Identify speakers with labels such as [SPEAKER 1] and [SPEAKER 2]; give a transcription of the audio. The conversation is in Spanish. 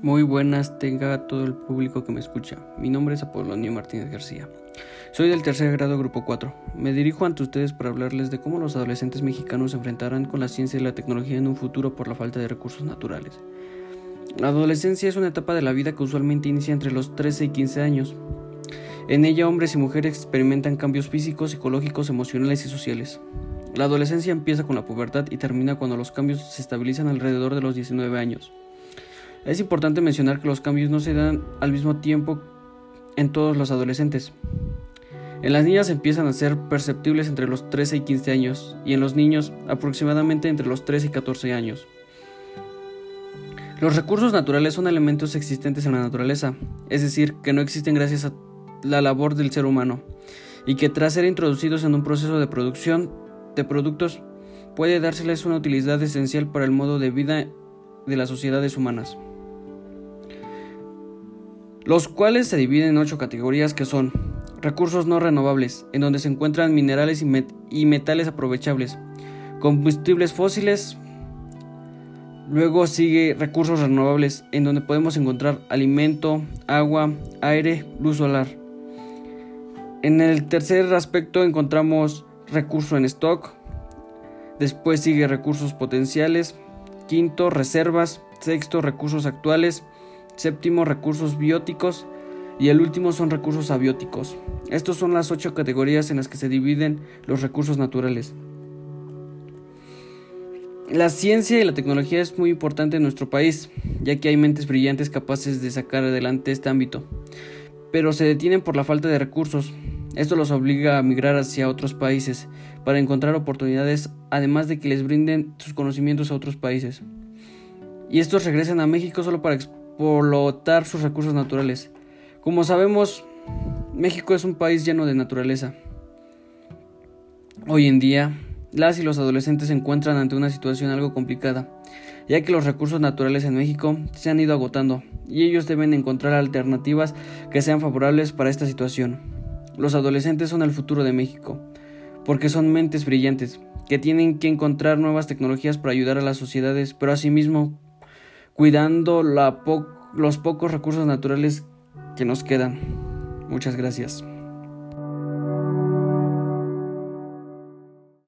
[SPEAKER 1] Muy buenas tenga todo el público que me escucha. Mi nombre es Apolonio Martínez García. Soy del tercer grado grupo 4. Me dirijo ante ustedes para hablarles de cómo los adolescentes mexicanos se enfrentarán con la ciencia y la tecnología en un futuro por la falta de recursos naturales. La adolescencia es una etapa de la vida que usualmente inicia entre los 13 y 15 años. En ella hombres y mujeres experimentan cambios físicos, psicológicos, emocionales y sociales. La adolescencia empieza con la pubertad y termina cuando los cambios se estabilizan alrededor de los 19 años. Es importante mencionar que los cambios no se dan al mismo tiempo en todos los adolescentes. En las niñas empiezan a ser perceptibles entre los 13 y 15 años y en los niños aproximadamente entre los 13 y 14 años. Los recursos naturales son elementos existentes en la naturaleza, es decir, que no existen gracias a la labor del ser humano y que tras ser introducidos en un proceso de producción de productos puede dárseles una utilidad esencial para el modo de vida de las sociedades humanas los cuales se dividen en ocho categorías que son recursos no renovables, en donde se encuentran minerales y, metales aprovechables, combustibles fósiles, luego sigue recursos renovables, en donde podemos encontrar alimento, agua, aire, luz solar. En el tercer aspecto encontramos recurso en stock, después sigue recursos potenciales, quinto reservas, sexto recursos actuales, séptimo recursos bióticos y el último son recursos abióticos. Estas son las ocho categorías en las que se dividen los recursos naturales. La ciencia y la tecnología es muy importante en nuestro país, ya que hay mentes brillantes capaces de sacar adelante este ámbito, pero se detienen por la falta de recursos. Esto los obliga a migrar hacia otros países para encontrar oportunidades, además de que les brinden sus conocimientos a otros países. Y estos regresan a México solo para explotar sus recursos naturales. Como sabemos, México es un país lleno de naturaleza. Hoy en día, las y los adolescentes se encuentran ante una situación algo complicada, ya que los recursos naturales en México se han ido agotando y ellos deben encontrar alternativas que sean favorables para esta situación. Los adolescentes son el futuro de México, porque son mentes brillantes, que tienen que encontrar nuevas tecnologías para ayudar a las sociedades, pero asimismo cuidando los pocos recursos naturales que nos quedan. Muchas gracias.